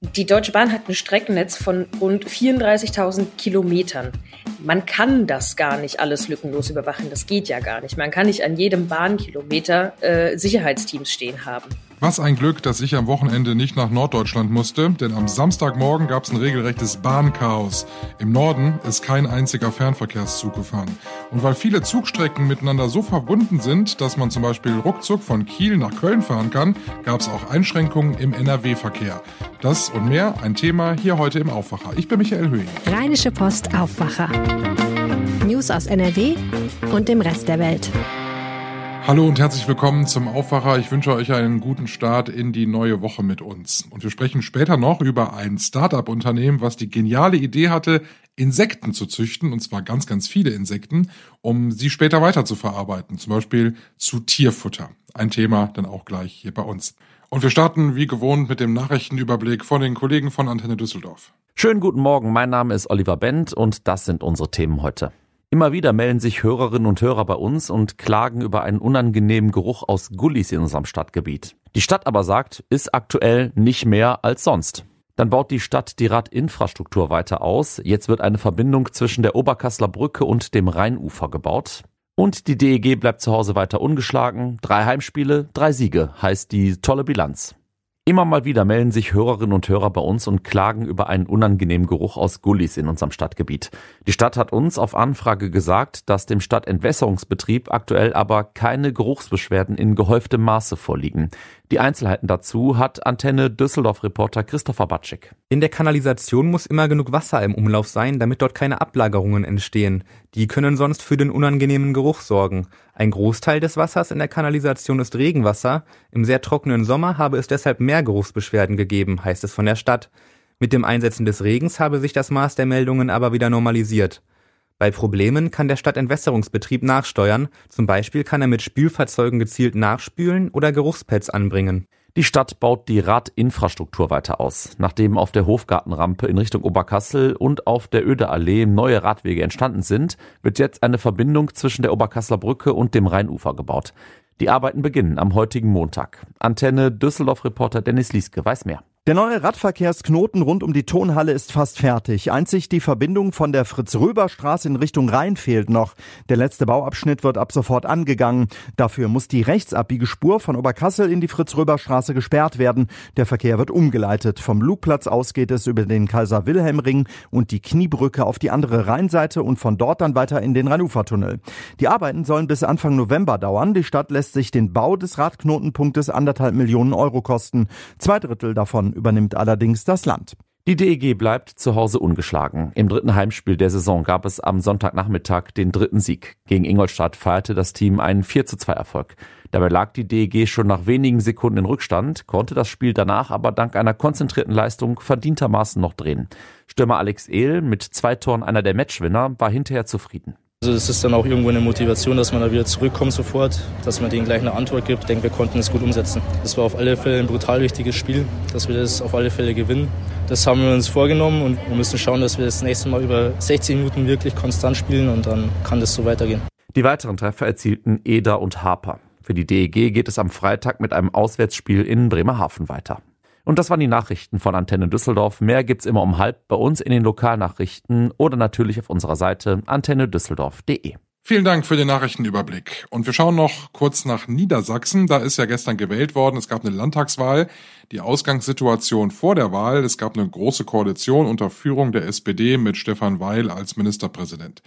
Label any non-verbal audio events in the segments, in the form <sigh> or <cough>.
Die Deutsche Bahn hat ein Streckennetz von rund 34.000 Kilometern. Man kann das gar nicht alles lückenlos überwachen. Das geht ja gar nicht. Man kann nicht an jedem Bahnkilometer äh, Sicherheitsteams stehen haben. Was ein Glück, dass ich am Wochenende nicht nach Norddeutschland musste, denn am Samstagmorgen gab es ein regelrechtes Bahnchaos. Im Norden ist kein einziger Fernverkehrszug gefahren. Und weil viele Zugstrecken miteinander so verbunden sind, dass man zum Beispiel ruckzuck von Kiel nach Köln fahren kann, gab es auch Einschränkungen im NRW-Verkehr. Das und mehr ein Thema hier heute im Aufwacher. Ich bin Michael Höhing. Rheinische Post Aufwacher. News aus NRW und dem Rest der Welt. Hallo und herzlich willkommen zum Aufwacher. Ich wünsche euch einen guten Start in die neue Woche mit uns. Und wir sprechen später noch über ein Startup-Unternehmen, was die geniale Idee hatte, Insekten zu züchten, und zwar ganz, ganz viele Insekten, um sie später weiter zu verarbeiten, zum Beispiel zu Tierfutter. Ein Thema dann auch gleich hier bei uns. Und wir starten wie gewohnt mit dem Nachrichtenüberblick von den Kollegen von Antenne Düsseldorf. Schönen guten Morgen, mein Name ist Oliver Bent und das sind unsere Themen heute. Immer wieder melden sich Hörerinnen und Hörer bei uns und klagen über einen unangenehmen Geruch aus Gullis in unserem Stadtgebiet. Die Stadt aber sagt, ist aktuell nicht mehr als sonst. Dann baut die Stadt die Radinfrastruktur weiter aus. Jetzt wird eine Verbindung zwischen der Oberkassler Brücke und dem Rheinufer gebaut. Und die DEG bleibt zu Hause weiter ungeschlagen. Drei Heimspiele, drei Siege heißt die tolle Bilanz. Immer mal wieder melden sich Hörerinnen und Hörer bei uns und klagen über einen unangenehmen Geruch aus Gullis in unserem Stadtgebiet. Die Stadt hat uns auf Anfrage gesagt, dass dem Stadtentwässerungsbetrieb aktuell aber keine Geruchsbeschwerden in gehäuftem Maße vorliegen. Die Einzelheiten dazu hat Antenne Düsseldorf-Reporter Christopher Batschik. In der Kanalisation muss immer genug Wasser im Umlauf sein, damit dort keine Ablagerungen entstehen. Die können sonst für den unangenehmen Geruch sorgen. Ein Großteil des Wassers in der Kanalisation ist Regenwasser. Im sehr trockenen Sommer habe es deshalb mehr Geruchsbeschwerden gegeben, heißt es von der Stadt. Mit dem Einsetzen des Regens habe sich das Maß der Meldungen aber wieder normalisiert. Bei Problemen kann der Stadtentwässerungsbetrieb nachsteuern, zum Beispiel kann er mit Spülfahrzeugen gezielt nachspülen oder Geruchspads anbringen. Die Stadt baut die Radinfrastruktur weiter aus. Nachdem auf der Hofgartenrampe in Richtung Oberkassel und auf der Ödeallee neue Radwege entstanden sind, wird jetzt eine Verbindung zwischen der Oberkasseler Brücke und dem Rheinufer gebaut. Die Arbeiten beginnen am heutigen Montag. Antenne Düsseldorf-Reporter Dennis Lieske weiß mehr. Der neue Radverkehrsknoten rund um die Tonhalle ist fast fertig. Einzig die Verbindung von der Fritz-Röber-Straße in Richtung Rhein fehlt noch. Der letzte Bauabschnitt wird ab sofort angegangen. Dafür muss die Rechtsabbiegespur von Oberkassel in die Fritz-Röber-Straße gesperrt werden. Der Verkehr wird umgeleitet. Vom Lugplatz aus geht es über den Kaiser-Wilhelm-Ring und die Kniebrücke auf die andere Rheinseite und von dort dann weiter in den Rheinufertunnel. Die Arbeiten sollen bis Anfang November dauern. Die Stadt lässt sich den Bau des Radknotenpunktes anderthalb Millionen Euro kosten. Zwei Drittel davon übernimmt allerdings das Land. Die DEG bleibt zu Hause ungeschlagen. Im dritten Heimspiel der Saison gab es am Sonntagnachmittag den dritten Sieg. Gegen Ingolstadt feierte das Team einen 4 zu 2 Erfolg. Dabei lag die DEG schon nach wenigen Sekunden in Rückstand, konnte das Spiel danach aber dank einer konzentrierten Leistung verdientermaßen noch drehen. Stürmer Alex Ehl mit zwei Toren einer der Matchwinner war hinterher zufrieden. Also es ist dann auch irgendwo eine Motivation, dass man da wieder zurückkommt sofort, dass man denen gleich eine Antwort gibt. Ich denke, wir konnten es gut umsetzen. Das war auf alle Fälle ein brutal wichtiges Spiel, dass wir das auf alle Fälle gewinnen. Das haben wir uns vorgenommen und wir müssen schauen, dass wir das nächste Mal über 60 Minuten wirklich konstant spielen und dann kann das so weitergehen. Die weiteren Treffer erzielten Eder und Harper. Für die DEG geht es am Freitag mit einem Auswärtsspiel in Bremerhaven weiter. Und das waren die Nachrichten von Antenne Düsseldorf. Mehr gibt's immer um halb bei uns in den Lokalnachrichten oder natürlich auf unserer Seite antennedüsseldorf.de. Vielen Dank für den Nachrichtenüberblick. Und wir schauen noch kurz nach Niedersachsen. Da ist ja gestern gewählt worden. Es gab eine Landtagswahl. Die Ausgangssituation vor der Wahl. Es gab eine große Koalition unter Führung der SPD mit Stefan Weil als Ministerpräsident.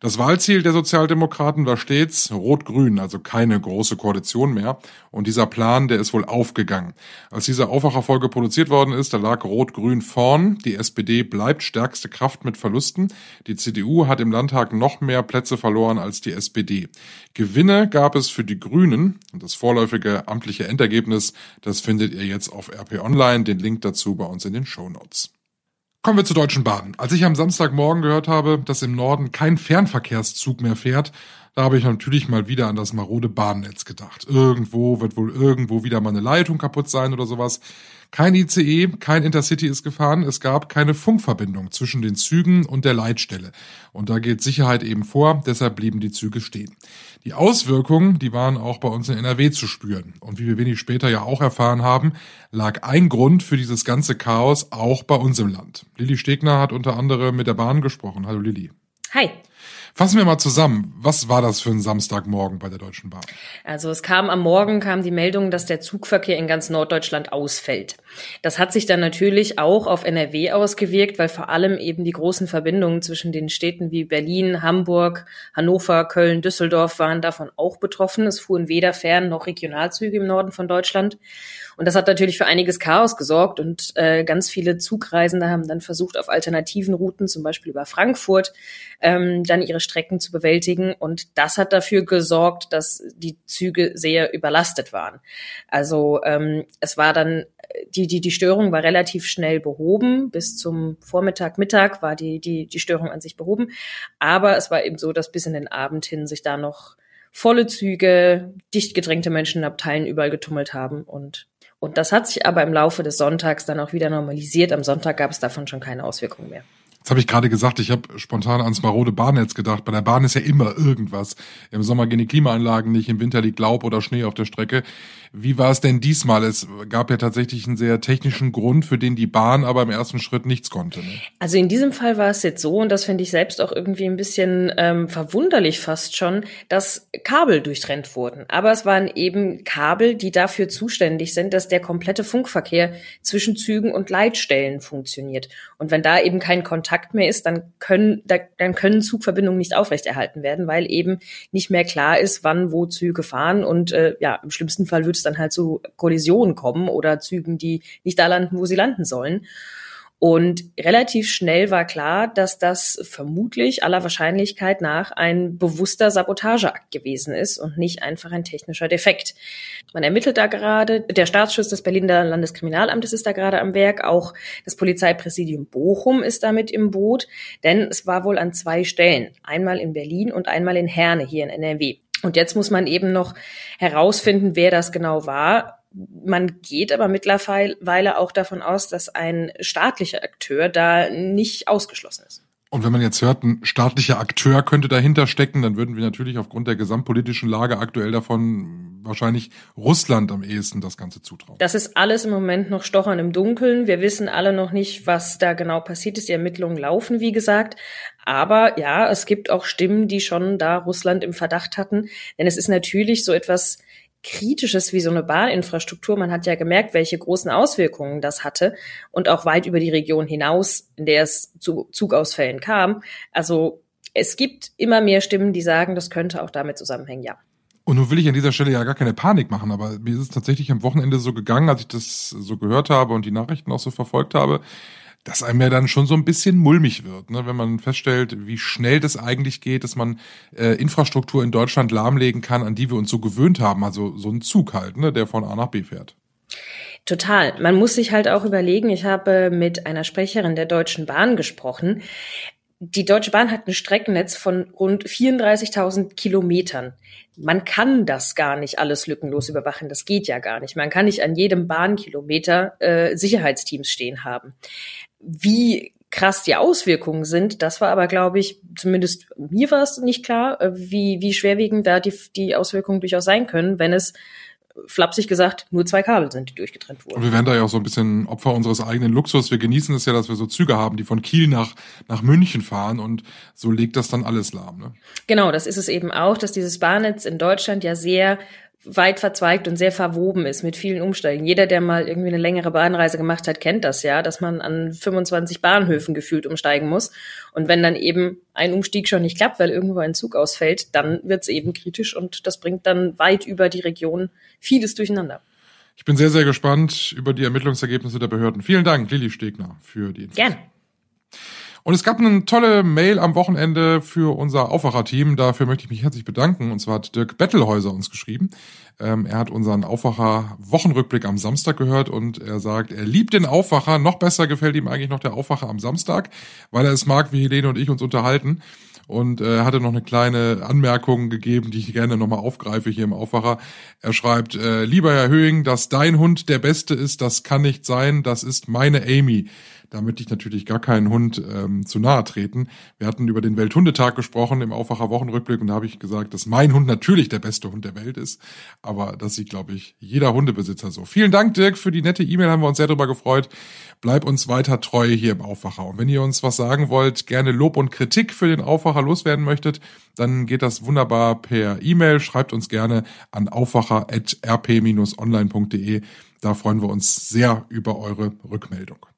Das Wahlziel der Sozialdemokraten war stets Rot-Grün, also keine große Koalition mehr. Und dieser Plan, der ist wohl aufgegangen. Als diese Aufwacherfolge produziert worden ist, da lag Rot-Grün vorn. Die SPD bleibt stärkste Kraft mit Verlusten. Die CDU hat im Landtag noch mehr Plätze verloren als die SPD. Gewinne gab es für die Grünen. Und das vorläufige amtliche Endergebnis, das findet ihr jetzt auf RP Online. Den Link dazu bei uns in den Show Notes. Kommen wir zur Deutschen Bahn. Als ich am Samstagmorgen gehört habe, dass im Norden kein Fernverkehrszug mehr fährt, da habe ich natürlich mal wieder an das marode Bahnnetz gedacht. Irgendwo wird wohl irgendwo wieder mal eine Leitung kaputt sein oder sowas. Kein ICE, kein Intercity ist gefahren. Es gab keine Funkverbindung zwischen den Zügen und der Leitstelle. Und da geht Sicherheit eben vor, deshalb blieben die Züge stehen. Die Auswirkungen, die waren auch bei uns in NRW zu spüren. Und wie wir wenig später ja auch erfahren haben, lag ein Grund für dieses ganze Chaos auch bei uns im Land. Lilly Stegner hat unter anderem mit der Bahn gesprochen. Hallo Lilly. Hi. Fassen wir mal zusammen. Was war das für ein Samstagmorgen bei der Deutschen Bahn? Also es kam am Morgen kam die Meldung, dass der Zugverkehr in ganz Norddeutschland ausfällt. Das hat sich dann natürlich auch auf NRW ausgewirkt, weil vor allem eben die großen Verbindungen zwischen den Städten wie Berlin, Hamburg, Hannover, Köln, Düsseldorf waren davon auch betroffen. Es fuhren weder Fern- noch Regionalzüge im Norden von Deutschland. Und das hat natürlich für einiges Chaos gesorgt und äh, ganz viele Zugreisende haben dann versucht, auf alternativen Routen, zum Beispiel über Frankfurt, ähm, dann ihre Strecken zu bewältigen. Und das hat dafür gesorgt, dass die Züge sehr überlastet waren. Also ähm, es war dann, die, die, die Störung war relativ schnell behoben. Bis zum Vormittag, Mittag war die, die, die Störung an sich behoben. Aber es war eben so, dass bis in den Abend hin sich da noch volle Züge, dicht gedrängte Menschenabteilen überall getummelt haben und und das hat sich aber im Laufe des Sonntags dann auch wieder normalisiert. Am Sonntag gab es davon schon keine Auswirkungen mehr. Das habe ich gerade gesagt, ich habe spontan ans marode Bahnnetz gedacht. Bei der Bahn ist ja immer irgendwas. Im Sommer gehen die Klimaanlagen nicht, im Winter liegt Laub oder Schnee auf der Strecke. Wie war es denn diesmal? Es gab ja tatsächlich einen sehr technischen Grund, für den die Bahn aber im ersten Schritt nichts konnte. Ne? Also in diesem Fall war es jetzt so, und das finde ich selbst auch irgendwie ein bisschen ähm, verwunderlich fast schon, dass Kabel durchtrennt wurden. Aber es waren eben Kabel, die dafür zuständig sind, dass der komplette Funkverkehr zwischen Zügen und Leitstellen funktioniert. Und wenn da eben kein Kontakt mehr ist, dann können, da, dann können Zugverbindungen nicht aufrechterhalten werden, weil eben nicht mehr klar ist, wann wo Züge fahren. Und äh, ja, im schlimmsten Fall wird es dann halt zu Kollisionen kommen oder Zügen, die nicht da landen, wo sie landen sollen. Und relativ schnell war klar, dass das vermutlich aller Wahrscheinlichkeit nach ein bewusster Sabotageakt gewesen ist und nicht einfach ein technischer Defekt. Man ermittelt da gerade, der Staatsschutz des Berliner Landeskriminalamtes ist da gerade am Werk, auch das Polizeipräsidium Bochum ist damit im Boot, denn es war wohl an zwei Stellen, einmal in Berlin und einmal in Herne hier in NRW. Und jetzt muss man eben noch herausfinden, wer das genau war. Man geht aber mittlerweile auch davon aus, dass ein staatlicher Akteur da nicht ausgeschlossen ist. Und wenn man jetzt hört, ein staatlicher Akteur könnte dahinter stecken, dann würden wir natürlich aufgrund der gesamtpolitischen Lage aktuell davon wahrscheinlich Russland am ehesten das Ganze zutrauen. Das ist alles im Moment noch Stochern im Dunkeln. Wir wissen alle noch nicht, was da genau passiert ist. Die Ermittlungen laufen, wie gesagt. Aber ja, es gibt auch Stimmen, die schon da Russland im Verdacht hatten. Denn es ist natürlich so etwas Kritisches wie so eine Bahninfrastruktur. Man hat ja gemerkt, welche großen Auswirkungen das hatte und auch weit über die Region hinaus, in der es zu Zugausfällen kam. Also es gibt immer mehr Stimmen, die sagen, das könnte auch damit zusammenhängen, ja. Und nun will ich an dieser Stelle ja gar keine Panik machen, aber mir ist es tatsächlich am Wochenende so gegangen, als ich das so gehört habe und die Nachrichten auch so verfolgt habe, dass einem ja dann schon so ein bisschen mulmig wird, ne? wenn man feststellt, wie schnell das eigentlich geht, dass man äh, Infrastruktur in Deutschland lahmlegen kann, an die wir uns so gewöhnt haben. Also so ein Zug halt, ne? der von A nach B fährt. Total. Man muss sich halt auch überlegen, ich habe mit einer Sprecherin der Deutschen Bahn gesprochen. Die Deutsche Bahn hat ein Streckennetz von rund 34.000 Kilometern. Man kann das gar nicht alles lückenlos überwachen. Das geht ja gar nicht. Man kann nicht an jedem Bahnkilometer äh, Sicherheitsteams stehen haben. Wie krass die Auswirkungen sind, das war aber, glaube ich, zumindest mir war es nicht klar, äh, wie, wie schwerwiegend da die, die Auswirkungen durchaus sein können, wenn es flapsig gesagt, nur zwei Kabel sind, die durchgetrennt wurden. Und wir werden da ja auch so ein bisschen Opfer unseres eigenen Luxus. Wir genießen es ja, dass wir so Züge haben, die von Kiel nach, nach München fahren und so legt das dann alles lahm. Ne? Genau, das ist es eben auch, dass dieses Bahnnetz in Deutschland ja sehr weit verzweigt und sehr verwoben ist mit vielen Umsteigen. Jeder, der mal irgendwie eine längere Bahnreise gemacht hat, kennt das ja, dass man an 25 Bahnhöfen gefühlt umsteigen muss. Und wenn dann eben ein Umstieg schon nicht klappt, weil irgendwo ein Zug ausfällt, dann wird es eben kritisch und das bringt dann weit über die Region vieles durcheinander. Ich bin sehr, sehr gespannt über die Ermittlungsergebnisse der Behörden. Vielen Dank, Lilly Stegner, für die Infos. Gerne. Und es gab eine tolle Mail am Wochenende für unser Aufwacherteam. Dafür möchte ich mich herzlich bedanken. Und zwar hat Dirk Bettelhäuser uns geschrieben. Ähm, er hat unseren Aufwacher-Wochenrückblick am Samstag gehört und er sagt, er liebt den Aufwacher. Noch besser gefällt ihm eigentlich noch der Aufwacher am Samstag, weil er es mag, wie Helene und ich uns unterhalten und äh, hatte noch eine kleine Anmerkung gegeben, die ich gerne nochmal aufgreife hier im Aufwacher. Er schreibt, äh, lieber Herr Höhing, dass dein Hund der Beste ist, das kann nicht sein, das ist meine Amy. Da möchte ich natürlich gar keinen Hund ähm, zu nahe treten. Wir hatten über den Welthundetag gesprochen im Aufwacher Wochenrückblick und da habe ich gesagt, dass mein Hund natürlich der beste Hund der Welt ist. Aber das sieht, glaube ich, jeder Hundebesitzer so. Vielen Dank, Dirk, für die nette E-Mail, haben wir uns sehr darüber gefreut. Bleib uns weiter treu hier im Aufwacher. Und wenn ihr uns was sagen wollt, gerne Lob und Kritik für den Aufwacher loswerden möchtet, dann geht das wunderbar per E-Mail. Schreibt uns gerne an aufwacher.rp-online.de. Da freuen wir uns sehr über eure Rückmeldung.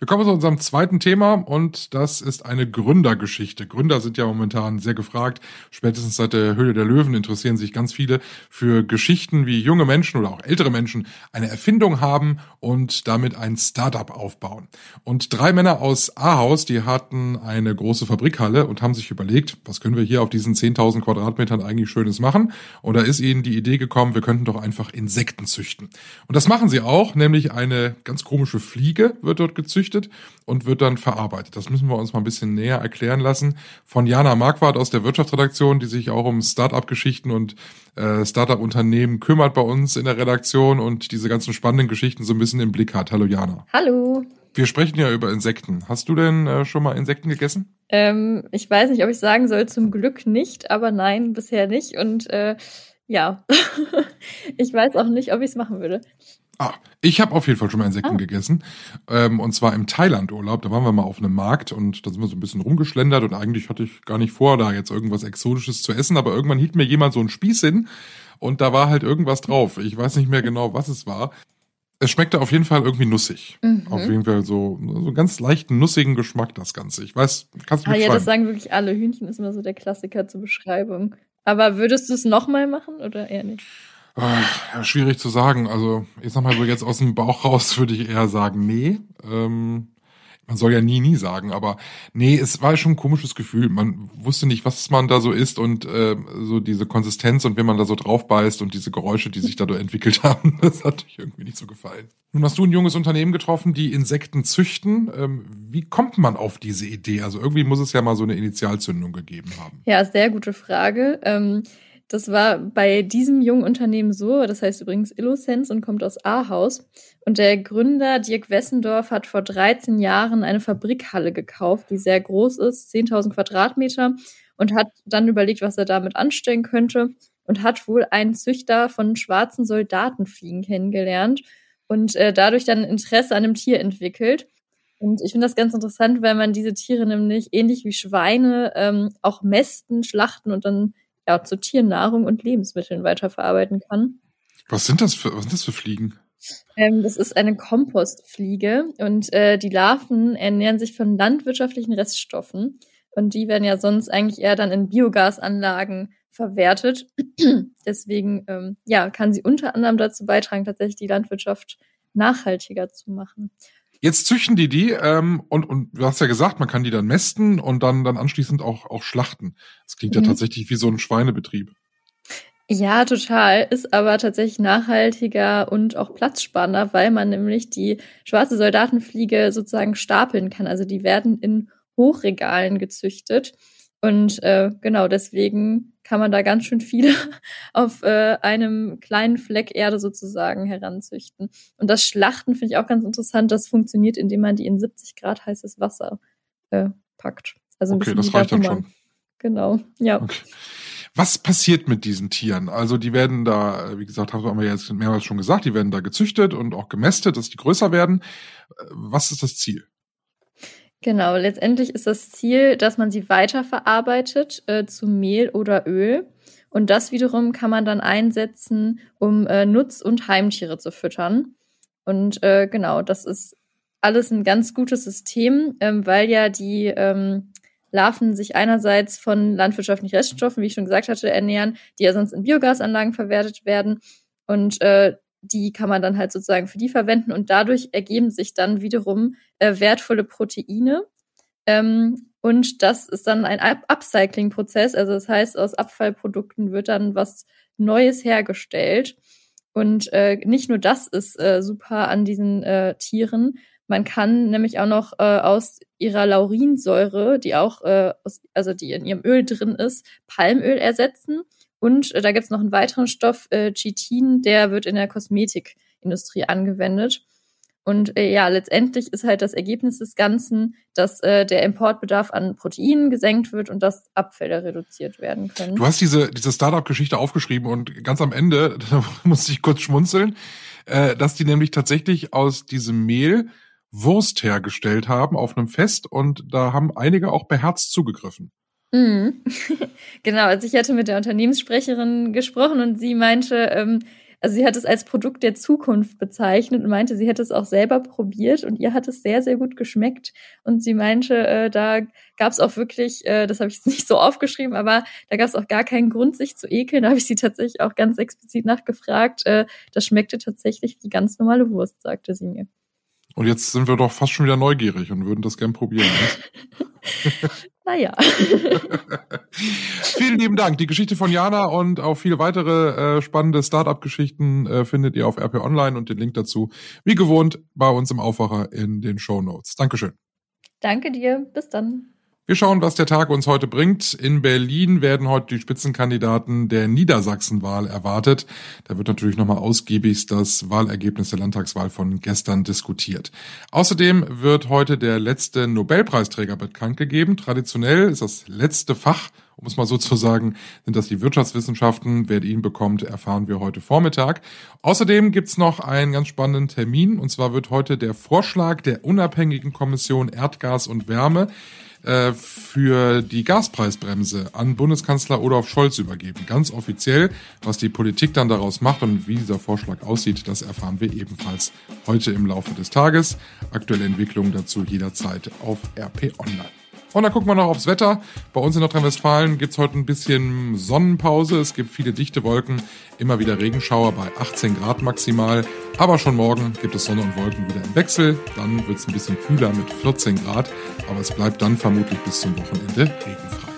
Wir kommen zu unserem zweiten Thema und das ist eine Gründergeschichte. Gründer sind ja momentan sehr gefragt. Spätestens seit der Höhle der Löwen interessieren sich ganz viele für Geschichten, wie junge Menschen oder auch ältere Menschen eine Erfindung haben und damit ein Startup aufbauen. Und drei Männer aus Ahaus, die hatten eine große Fabrikhalle und haben sich überlegt, was können wir hier auf diesen 10.000 Quadratmetern eigentlich Schönes machen? Und da ist ihnen die Idee gekommen, wir könnten doch einfach Insekten züchten. Und das machen sie auch, nämlich eine ganz komische Fliege wird dort gezüchtet gezüchtet und wird dann verarbeitet. Das müssen wir uns mal ein bisschen näher erklären lassen von Jana Marquardt aus der Wirtschaftsredaktion, die sich auch um Start-up-Geschichten und äh, Start-up-Unternehmen kümmert bei uns in der Redaktion und diese ganzen spannenden Geschichten so ein bisschen im Blick hat. Hallo Jana. Hallo. Wir sprechen ja über Insekten. Hast du denn äh, schon mal Insekten gegessen? Ähm, ich weiß nicht, ob ich sagen soll, zum Glück nicht, aber nein, bisher nicht. Und äh, ja, <laughs> ich weiß auch nicht, ob ich es machen würde. Ah, ich habe auf jeden Fall schon mal Insekten ah. gegessen. Ähm, und zwar im Thailand-Urlaub. Da waren wir mal auf einem Markt und da sind wir so ein bisschen rumgeschlendert und eigentlich hatte ich gar nicht vor, da jetzt irgendwas Exotisches zu essen, aber irgendwann hielt mir jemand so einen Spieß hin und da war halt irgendwas drauf. Ich weiß nicht mehr genau, was es war. Es schmeckte auf jeden Fall irgendwie nussig. Mhm. Auf jeden Fall so, so einen ganz leichten, nussigen Geschmack, das Ganze. Ich weiß, kannst du Ah ja, das sagen wirklich alle. Hühnchen ist immer so der Klassiker zur Beschreibung. Aber würdest du es nochmal machen oder eher nicht? Ja, schwierig zu sagen. Also, ich sag mal so jetzt aus dem Bauch raus <laughs> würde ich eher sagen, nee. Ähm, man soll ja nie, nie sagen, aber nee, es war schon ein komisches Gefühl. Man wusste nicht, was man da so isst und äh, so diese Konsistenz und wenn man da so drauf beißt und diese Geräusche, die sich dadurch <laughs> entwickelt haben, das hat mich irgendwie nicht so gefallen. Nun hast du ein junges Unternehmen getroffen, die Insekten züchten. Ähm, wie kommt man auf diese Idee? Also irgendwie muss es ja mal so eine Initialzündung gegeben haben. Ja, sehr gute Frage. Ähm das war bei diesem jungen Unternehmen so, das heißt übrigens Illosense und kommt aus Ahaus. Und der Gründer Dirk Wessendorf hat vor 13 Jahren eine Fabrikhalle gekauft, die sehr groß ist, 10.000 Quadratmeter, und hat dann überlegt, was er damit anstellen könnte und hat wohl einen Züchter von schwarzen Soldatenfliegen kennengelernt und äh, dadurch dann Interesse an dem Tier entwickelt. Und ich finde das ganz interessant, weil man diese Tiere nämlich ähnlich wie Schweine ähm, auch mästen, schlachten und dann ja, zu Tiernahrung und Lebensmitteln weiterverarbeiten kann. Was sind das für, was sind das für Fliegen? Ähm, das ist eine Kompostfliege und äh, die Larven ernähren sich von landwirtschaftlichen Reststoffen und die werden ja sonst eigentlich eher dann in Biogasanlagen verwertet. <clears throat> Deswegen ähm, ja, kann sie unter anderem dazu beitragen, tatsächlich die Landwirtschaft nachhaltiger zu machen. Jetzt züchten die die ähm, und, und du hast ja gesagt, man kann die dann mästen und dann, dann anschließend auch, auch schlachten. Das klingt mhm. ja tatsächlich wie so ein Schweinebetrieb. Ja, total. Ist aber tatsächlich nachhaltiger und auch platzsparender, weil man nämlich die schwarze Soldatenfliege sozusagen stapeln kann. Also die werden in Hochregalen gezüchtet. Und äh, genau deswegen kann man da ganz schön viele <laughs> auf äh, einem kleinen Fleck Erde sozusagen heranzüchten. Und das Schlachten finde ich auch ganz interessant. Das funktioniert, indem man die in 70 Grad heißes Wasser äh, packt. Also okay, das reicht dann schon. Genau, ja. Okay. Was passiert mit diesen Tieren? Also die werden da, wie gesagt, haben wir jetzt mehrmals schon gesagt, die werden da gezüchtet und auch gemästet, dass die größer werden. Was ist das Ziel? Genau, letztendlich ist das Ziel, dass man sie weiterverarbeitet äh, zu Mehl oder Öl. Und das wiederum kann man dann einsetzen, um äh, Nutz- und Heimtiere zu füttern. Und äh, genau, das ist alles ein ganz gutes System, ähm, weil ja die ähm, Larven sich einerseits von landwirtschaftlichen Reststoffen, wie ich schon gesagt hatte, ernähren, die ja sonst in Biogasanlagen verwertet werden. Und äh, die kann man dann halt sozusagen für die verwenden und dadurch ergeben sich dann wiederum äh, wertvolle Proteine. Ähm, und das ist dann ein Up Upcycling-Prozess. Also das heißt, aus Abfallprodukten wird dann was Neues hergestellt. Und äh, nicht nur das ist äh, super an diesen äh, Tieren, man kann nämlich auch noch äh, aus ihrer Laurinsäure, die auch, äh, aus, also die in ihrem Öl drin ist, Palmöl ersetzen. Und äh, da gibt's noch einen weiteren Stoff, äh, Chitin, der wird in der Kosmetikindustrie angewendet. Und äh, ja, letztendlich ist halt das Ergebnis des Ganzen, dass äh, der Importbedarf an Proteinen gesenkt wird und dass Abfälle reduziert werden können. Du hast diese, diese Startup-Geschichte aufgeschrieben und ganz am Ende, <laughs> da musste ich kurz schmunzeln, äh, dass die nämlich tatsächlich aus diesem Mehl Wurst hergestellt haben auf einem Fest und da haben einige auch beherzt zugegriffen. Mhm. <laughs> genau, also ich hatte mit der Unternehmenssprecherin gesprochen und sie meinte, ähm, also sie hat es als Produkt der Zukunft bezeichnet und meinte, sie hätte es auch selber probiert und ihr hat es sehr, sehr gut geschmeckt. Und sie meinte, äh, da gab es auch wirklich, äh, das habe ich jetzt <laughs> nicht so aufgeschrieben, aber da gab es auch gar keinen Grund, sich zu ekeln. Da habe ich sie tatsächlich auch ganz explizit nachgefragt. Äh, das schmeckte tatsächlich wie ganz normale Wurst, sagte sie mir. Und jetzt sind wir doch fast schon wieder neugierig und würden das gern probieren. <laughs> naja. <laughs> Vielen lieben Dank. Die Geschichte von Jana und auch viele weitere äh, spannende Startup-Geschichten äh, findet ihr auf RP Online und den Link dazu, wie gewohnt, bei uns im Aufwacher in den Show Notes. Dankeschön. Danke dir. Bis dann. Wir schauen, was der Tag uns heute bringt. In Berlin werden heute die Spitzenkandidaten der Niedersachsenwahl erwartet. Da wird natürlich nochmal ausgiebig das Wahlergebnis der Landtagswahl von gestern diskutiert. Außerdem wird heute der letzte Nobelpreisträger bekannt gegeben. Traditionell ist das letzte Fach um es mal so zu sagen, sind das die Wirtschaftswissenschaften. Wer ihn bekommt, erfahren wir heute Vormittag. Außerdem gibt's noch einen ganz spannenden Termin. Und zwar wird heute der Vorschlag der unabhängigen Kommission Erdgas und Wärme äh, für die Gaspreisbremse an Bundeskanzler Olaf Scholz übergeben. Ganz offiziell, was die Politik dann daraus macht und wie dieser Vorschlag aussieht, das erfahren wir ebenfalls heute im Laufe des Tages. Aktuelle Entwicklungen dazu jederzeit auf RP Online. Und dann gucken wir noch aufs Wetter. Bei uns in Nordrhein-Westfalen gibt's heute ein bisschen Sonnenpause. Es gibt viele dichte Wolken, immer wieder Regenschauer bei 18 Grad maximal. Aber schon morgen gibt es Sonne und Wolken wieder im Wechsel. Dann wird's ein bisschen kühler mit 14 Grad. Aber es bleibt dann vermutlich bis zum Wochenende regenfrei.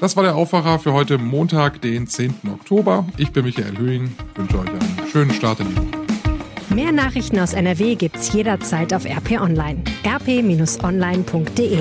Das war der Aufwacher für heute Montag, den 10. Oktober. Ich bin Michael Höhing, wünsche euch einen schönen Start in die Woche. Mehr Nachrichten aus NRW gibt's jederzeit auf RP Online. rp-online.de